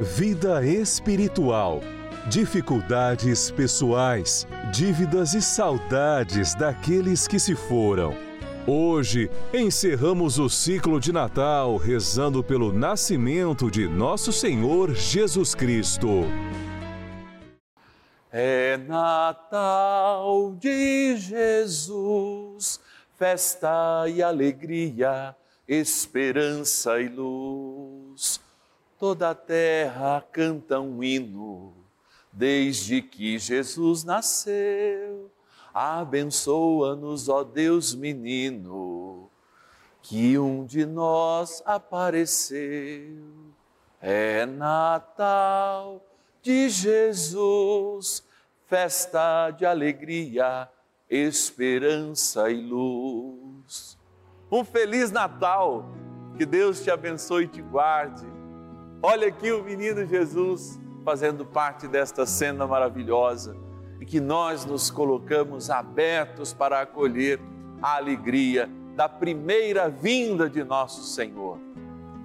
vida espiritual, dificuldades pessoais, dívidas e saudades daqueles que se foram. Hoje encerramos o ciclo de Natal rezando pelo nascimento de nosso Senhor Jesus Cristo. É Natal de Jesus, festa e alegria, esperança e luz. Toda a terra canta um hino, desde que Jesus nasceu. Abençoa-nos, ó Deus menino, que um de nós apareceu. É Natal de Jesus, festa de alegria, esperança e luz. Um feliz Natal, que Deus te abençoe e te guarde. Olha aqui o menino Jesus fazendo parte desta cena maravilhosa e que nós nos colocamos abertos para acolher a alegria da primeira vinda de nosso Senhor.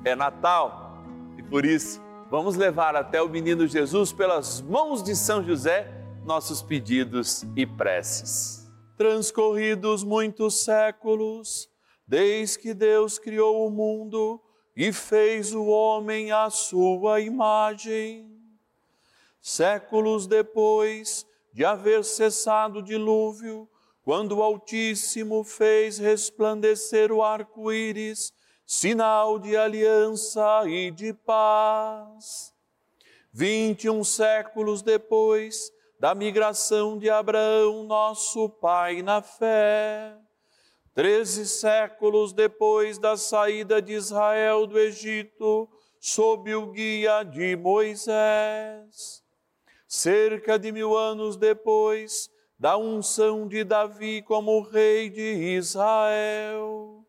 É Natal e por isso vamos levar até o menino Jesus pelas mãos de São José nossos pedidos e preces. Transcorridos muitos séculos, desde que Deus criou o mundo e fez o homem à sua imagem, séculos depois de haver cessado o dilúvio, quando o Altíssimo fez resplandecer o arco-íris, sinal de aliança e de paz. Vinte e um séculos depois da migração de Abraão, nosso pai na fé, treze séculos depois da saída de Israel do Egito, sob o guia de Moisés, cerca de mil anos depois da unção de Davi como rei de Israel,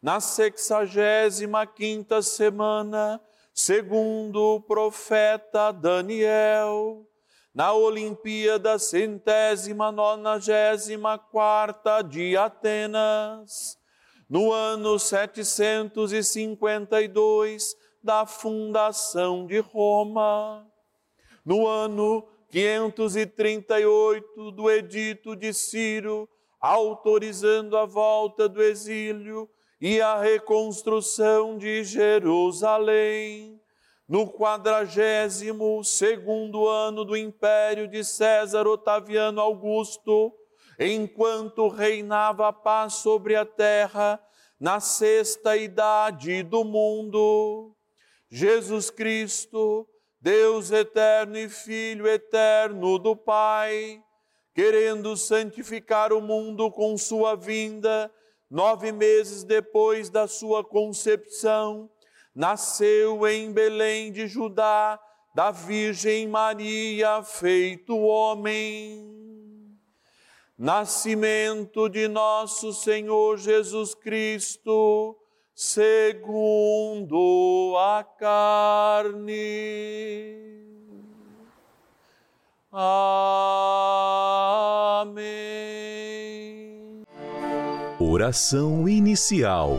na sexagésima quinta semana, segundo o profeta Daniel, na Olimpíada centésima nonagésima quarta de Atenas, no ano 752 da fundação de Roma, no ano 538 do edito de Ciro, autorizando a volta do exílio e a reconstrução de Jerusalém, no quadragésimo segundo ano do império de César Otaviano Augusto, enquanto reinava a paz sobre a terra, na sexta idade do mundo, Jesus Cristo, Deus eterno e Filho eterno do Pai, querendo santificar o mundo com sua vinda, nove meses depois da sua concepção, nasceu em Belém de Judá, da Virgem Maria, feito homem. Nascimento de nosso Senhor Jesus Cristo, segundo a carne. Amém. Oração inicial.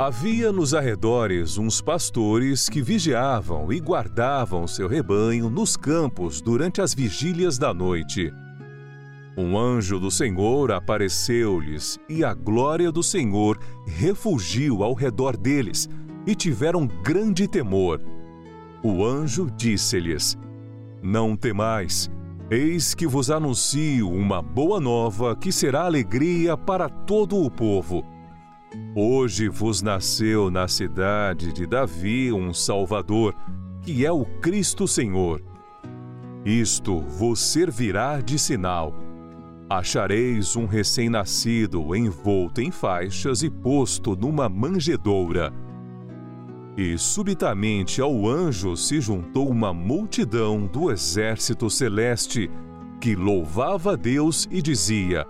Havia nos arredores uns pastores que vigiavam e guardavam seu rebanho nos campos durante as vigílias da noite. Um anjo do Senhor apareceu-lhes e a glória do Senhor refugiu ao redor deles e tiveram grande temor. O anjo disse-lhes: Não temais, eis que vos anuncio uma boa nova que será alegria para todo o povo. Hoje vos nasceu na cidade de Davi um Salvador, que é o Cristo Senhor. Isto vos servirá de sinal. Achareis um recém-nascido envolto em faixas e posto numa manjedoura e subitamente ao anjo se juntou uma multidão do exército celeste, que louvava a Deus e dizia: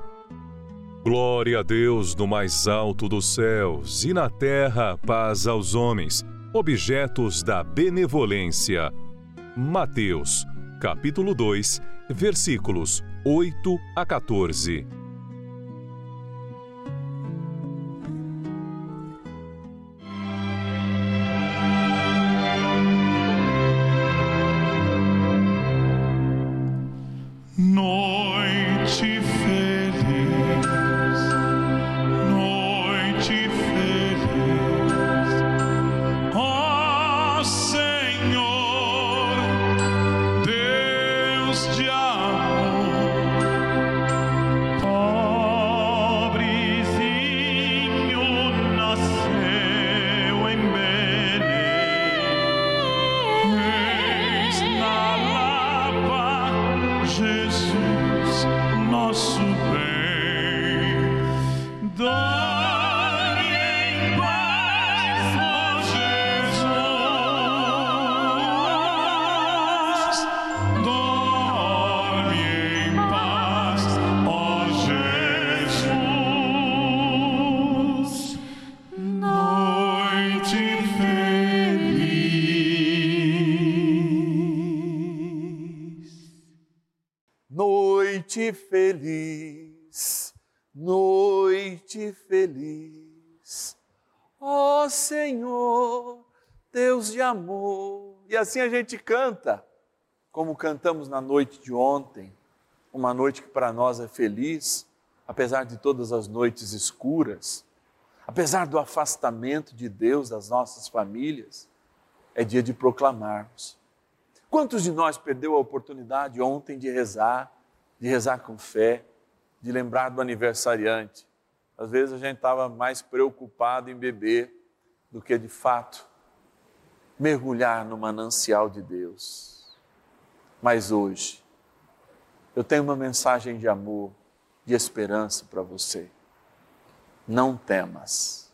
Glória a Deus no mais alto dos céus, e na terra paz aos homens, objetos da benevolência. Mateus, capítulo 2, versículos 8 a 14. Noite feliz. Ó oh, Senhor, Deus de amor. E assim a gente canta, como cantamos na noite de ontem, uma noite que para nós é feliz, apesar de todas as noites escuras, apesar do afastamento de Deus das nossas famílias, é dia de proclamarmos. Quantos de nós perdeu a oportunidade ontem de rezar, de rezar com fé, de lembrar do aniversariante? Às vezes a gente estava mais preocupado em beber do que de fato mergulhar no manancial de Deus. Mas hoje, eu tenho uma mensagem de amor, de esperança para você. Não temas,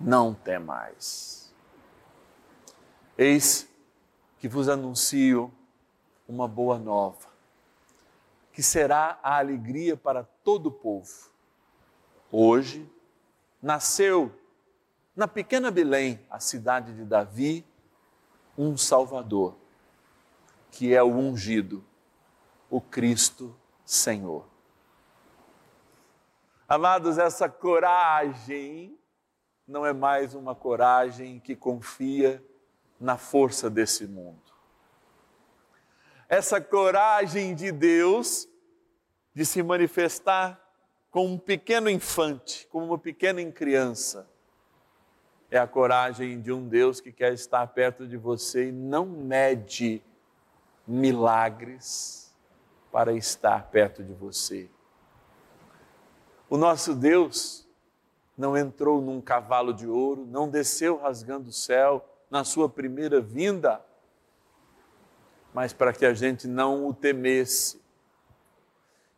não temais. Eis que vos anuncio uma boa nova, que será a alegria para todo o povo. Hoje nasceu na pequena Belém, a cidade de Davi, um Salvador, que é o ungido, o Cristo Senhor. Amados, essa coragem não é mais uma coragem que confia na força desse mundo. Essa coragem de Deus de se manifestar como um pequeno infante, como uma pequena criança, é a coragem de um Deus que quer estar perto de você e não mede milagres para estar perto de você. O nosso Deus não entrou num cavalo de ouro, não desceu rasgando o céu na sua primeira vinda, mas para que a gente não o temesse.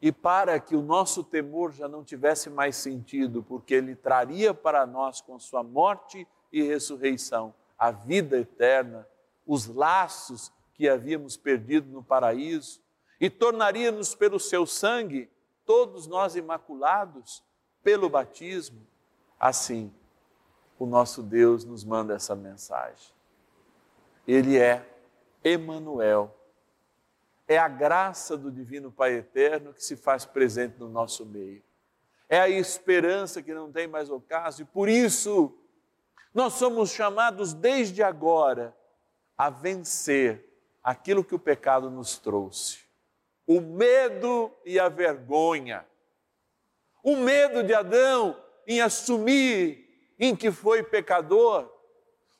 E para que o nosso temor já não tivesse mais sentido, porque ele traria para nós com sua morte e ressurreição a vida eterna, os laços que havíamos perdido no paraíso, e tornaria-nos pelo seu sangue, todos nós imaculados, pelo batismo. Assim, o nosso Deus nos manda essa mensagem. Ele é Emanuel. É a graça do divino Pai eterno que se faz presente no nosso meio. É a esperança que não tem mais ocaso e por isso nós somos chamados desde agora a vencer aquilo que o pecado nos trouxe. O medo e a vergonha. O medo de Adão em assumir em que foi pecador.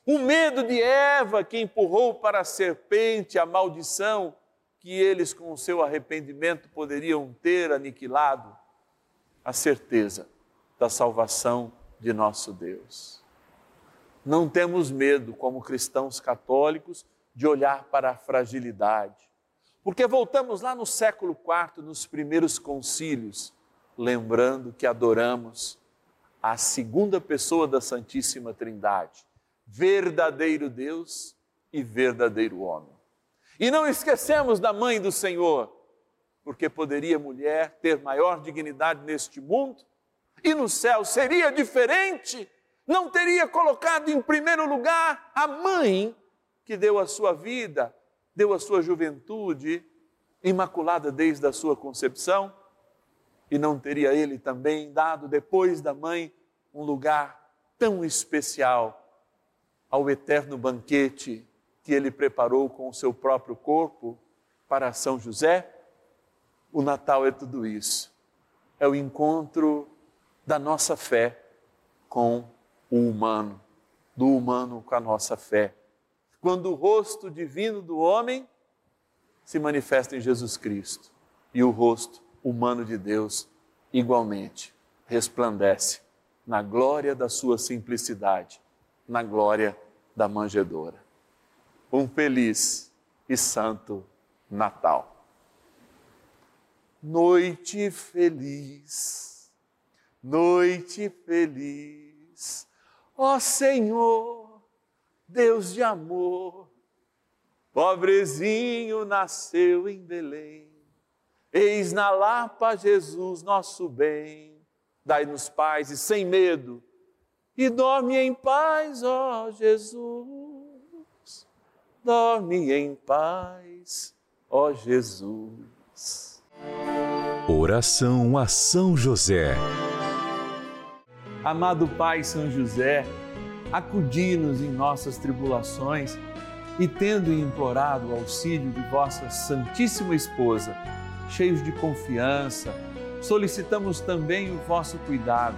O medo de Eva que empurrou para a serpente a maldição que eles, com o seu arrependimento, poderiam ter aniquilado. A certeza da salvação de nosso Deus. Não temos medo, como cristãos católicos, de olhar para a fragilidade. Porque voltamos lá no século IV, nos primeiros concílios, lembrando que adoramos a segunda pessoa da Santíssima Trindade, verdadeiro Deus e verdadeiro homem. E não esquecemos da mãe do Senhor, porque poderia mulher ter maior dignidade neste mundo e no céu seria diferente não teria colocado em primeiro lugar a mãe que deu a sua vida, deu a sua juventude, imaculada desde a sua concepção? E não teria ele também dado, depois da mãe, um lugar tão especial ao eterno banquete que ele preparou com o seu próprio corpo para São José? O Natal é tudo isso. É o encontro da nossa fé com o humano, do humano com a nossa fé. Quando o rosto divino do homem se manifesta em Jesus Cristo e o rosto humano de Deus igualmente resplandece na glória da sua simplicidade, na glória da manjedora. Um feliz e santo Natal. Noite feliz, noite feliz Ó Senhor, Deus de amor, pobrezinho nasceu em Belém. Eis na Lapa Jesus, nosso bem. Dai-nos paz e sem medo, e dorme em paz, ó Jesus. Dorme em paz, ó Jesus. Oração a São José. Amado Pai São José, acudi-nos em nossas tribulações e, tendo implorado o auxílio de vossa Santíssima Esposa, cheios de confiança, solicitamos também o vosso cuidado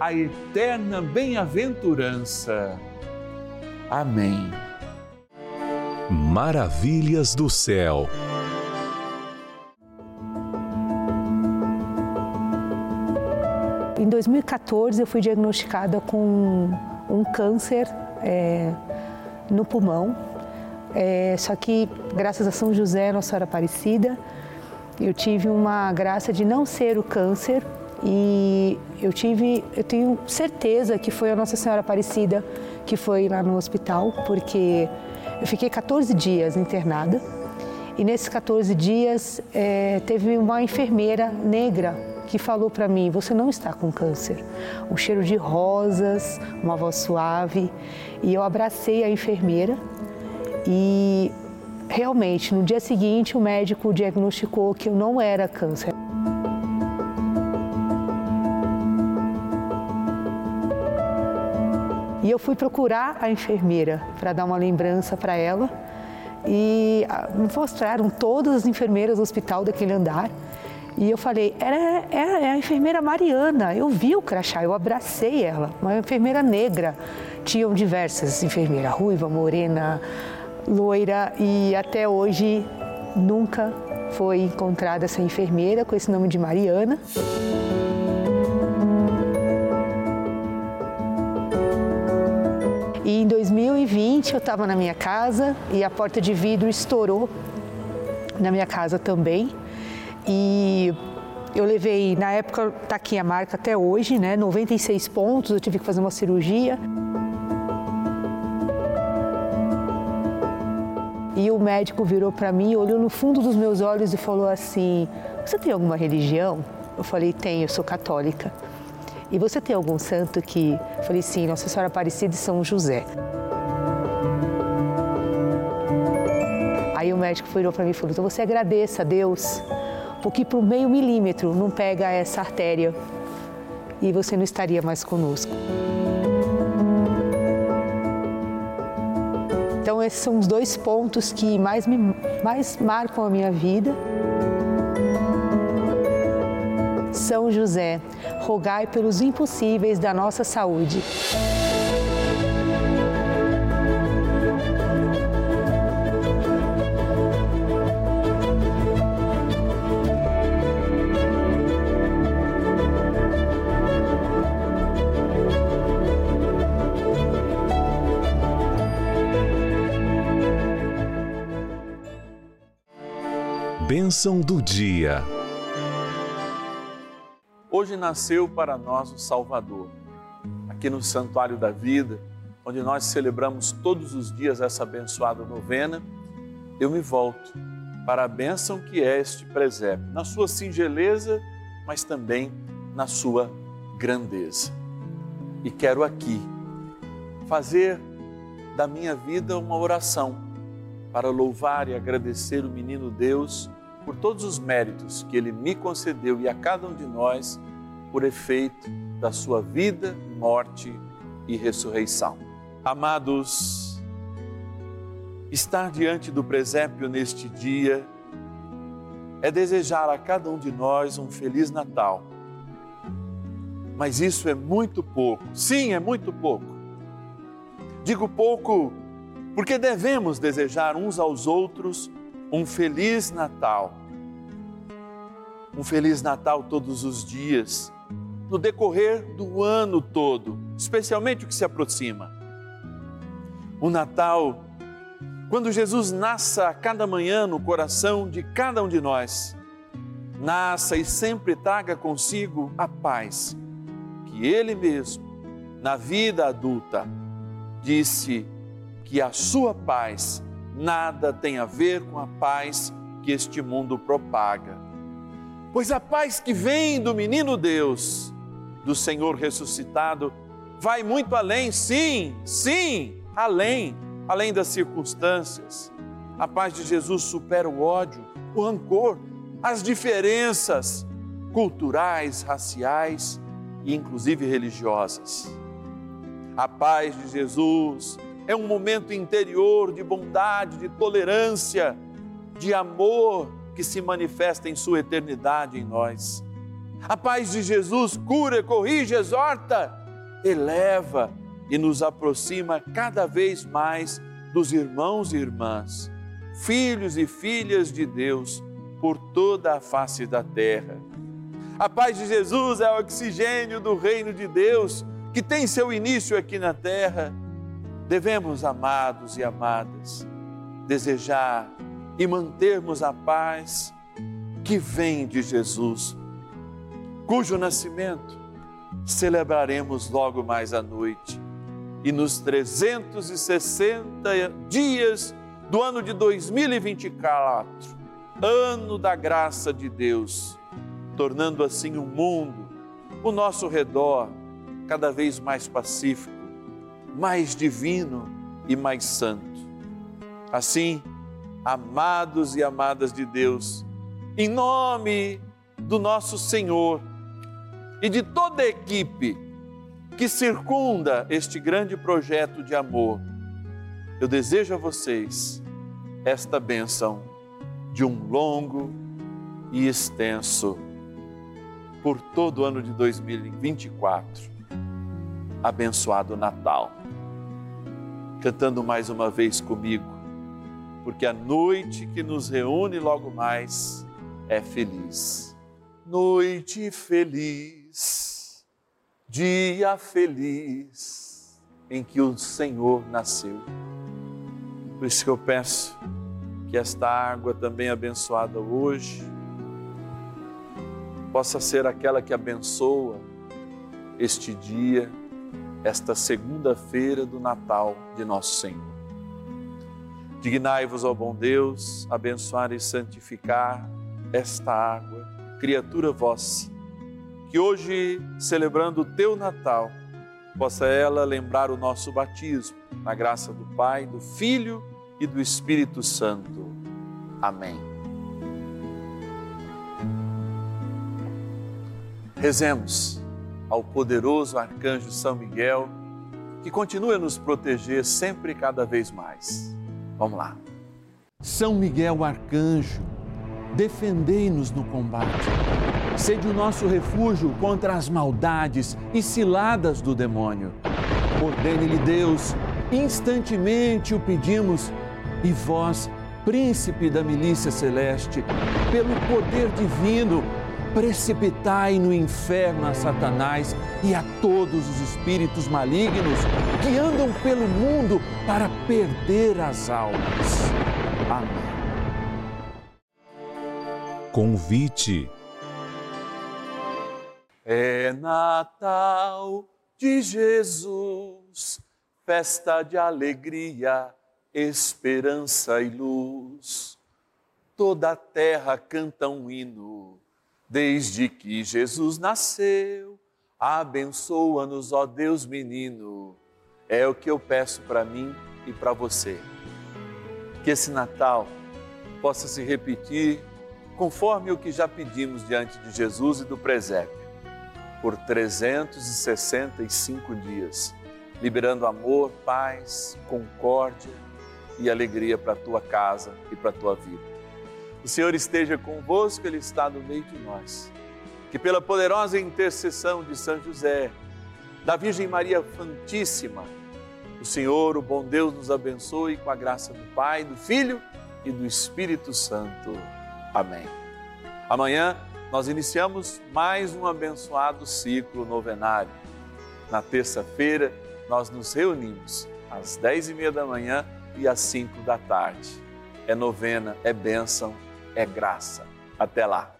a eterna bem-aventurança. Amém. Maravilhas do céu. Em 2014 eu fui diagnosticada com um câncer é, no pulmão. É, só que graças a São José, Nossa Senhora Aparecida, eu tive uma graça de não ser o câncer e eu tive, eu tenho certeza que foi a Nossa Senhora Aparecida que foi lá no hospital, porque eu fiquei 14 dias internada e nesses 14 dias é, teve uma enfermeira negra que falou para mim: Você não está com câncer. Um cheiro de rosas, uma voz suave. E eu abracei a enfermeira e realmente no dia seguinte o médico diagnosticou que eu não era câncer. E eu fui procurar a enfermeira para dar uma lembrança para ela. E me mostraram todas as enfermeiras do hospital daquele andar. E eu falei, era, é, é a enfermeira Mariana. Eu vi o crachá, eu abracei ela, uma enfermeira negra. Tinham diversas enfermeiras, ruiva, morena, loira, e até hoje nunca foi encontrada essa enfermeira com esse nome de Mariana. 2020 eu estava na minha casa e a porta de vidro estourou na minha casa também. E eu levei, na época, tá aqui a marca até hoje, né? 96 pontos, eu tive que fazer uma cirurgia. E o médico virou para mim, olhou no fundo dos meus olhos e falou assim: Você tem alguma religião? Eu falei: Tenho, eu sou católica. E você tem algum santo que. Eu falei: Sim, Nossa Senhora Aparecida e São José. Aí o médico virou para mim e falou: Então você agradeça a Deus, porque por meio milímetro não pega essa artéria e você não estaria mais conosco. Então, esses são os dois pontos que mais, me, mais marcam a minha vida. São José, rogai pelos impossíveis da nossa saúde. Bênção do dia. Hoje nasceu para nós o Salvador. Aqui no Santuário da Vida, onde nós celebramos todos os dias essa abençoada novena, eu me volto para a bênção que é este presépio, na sua singeleza, mas também na sua grandeza. E quero aqui fazer da minha vida uma oração para louvar e agradecer o menino Deus por todos os méritos que ele me concedeu e a cada um de nós por efeito da sua vida, morte e ressurreição. Amados, estar diante do presépio neste dia é desejar a cada um de nós um feliz Natal. Mas isso é muito pouco. Sim, é muito pouco. Digo pouco porque devemos desejar uns aos outros um feliz Natal. Um feliz Natal todos os dias, no decorrer do ano todo, especialmente o que se aproxima. O Natal quando Jesus nasça a cada manhã no coração de cada um de nós, nasça e sempre traga consigo a paz que Ele mesmo, na vida adulta, disse que a sua paz nada tem a ver com a paz que este mundo propaga. Pois a paz que vem do menino Deus, do Senhor ressuscitado, vai muito além, sim, sim, além além das circunstâncias. A paz de Jesus supera o ódio, o rancor, as diferenças culturais, raciais e inclusive religiosas. A paz de Jesus é um momento interior de bondade, de tolerância, de amor que se manifesta em sua eternidade em nós. A paz de Jesus cura, corrige, exorta, eleva e nos aproxima cada vez mais dos irmãos e irmãs, filhos e filhas de Deus por toda a face da terra. A paz de Jesus é o oxigênio do reino de Deus que tem seu início aqui na terra. Devemos, amados e amadas, desejar e mantermos a paz que vem de Jesus, cujo nascimento celebraremos logo mais à noite. E nos 360 dias do ano de 2024, ano da graça de Deus, tornando assim o mundo, o nosso redor, cada vez mais pacífico, mais divino e mais santo. Assim, amados e amadas de Deus, em nome do nosso Senhor e de toda a equipe, que circunda este grande projeto de amor, eu desejo a vocês esta bênção de um longo e extenso, por todo o ano de 2024, abençoado Natal. Cantando mais uma vez comigo, porque a noite que nos reúne logo mais é feliz. Noite feliz dia feliz em que o Senhor nasceu. Por isso que eu peço que esta água também abençoada hoje possa ser aquela que abençoa este dia, esta segunda-feira do Natal de nosso Senhor. Dignai-vos, ó bom Deus, abençoar e santificar esta água, criatura vossa que hoje, celebrando o teu Natal, possa ela lembrar o nosso batismo, na graça do Pai, do Filho e do Espírito Santo. Amém. Rezemos ao poderoso arcanjo São Miguel, que continue a nos proteger sempre e cada vez mais. Vamos lá. São Miguel arcanjo, defendei-nos no combate Sede o nosso refúgio contra as maldades e ciladas do demônio. Ordene-lhe Deus, instantemente o pedimos, e vós, príncipe da milícia celeste, pelo poder divino, precipitai no inferno a Satanás e a todos os espíritos malignos que andam pelo mundo para perder as almas. Amém. Convite é Natal de Jesus, festa de alegria, esperança e luz. Toda a terra canta um hino, desde que Jesus nasceu. Abençoa-nos, ó Deus menino. É o que eu peço para mim e para você. Que esse Natal possa se repetir conforme o que já pedimos diante de Jesus e do presépio por 365 dias, liberando amor, paz, concórdia e alegria para a tua casa e para a tua vida. O Senhor esteja convosco, Ele está no meio de nós. Que pela poderosa intercessão de São José, da Virgem Maria Santíssima, o Senhor, o bom Deus, nos abençoe com a graça do Pai, do Filho e do Espírito Santo. Amém. Amanhã nós iniciamos mais um abençoado ciclo novenário. Na terça-feira, nós nos reunimos às dez e meia da manhã e às cinco da tarde. É novena, é bênção, é graça. Até lá.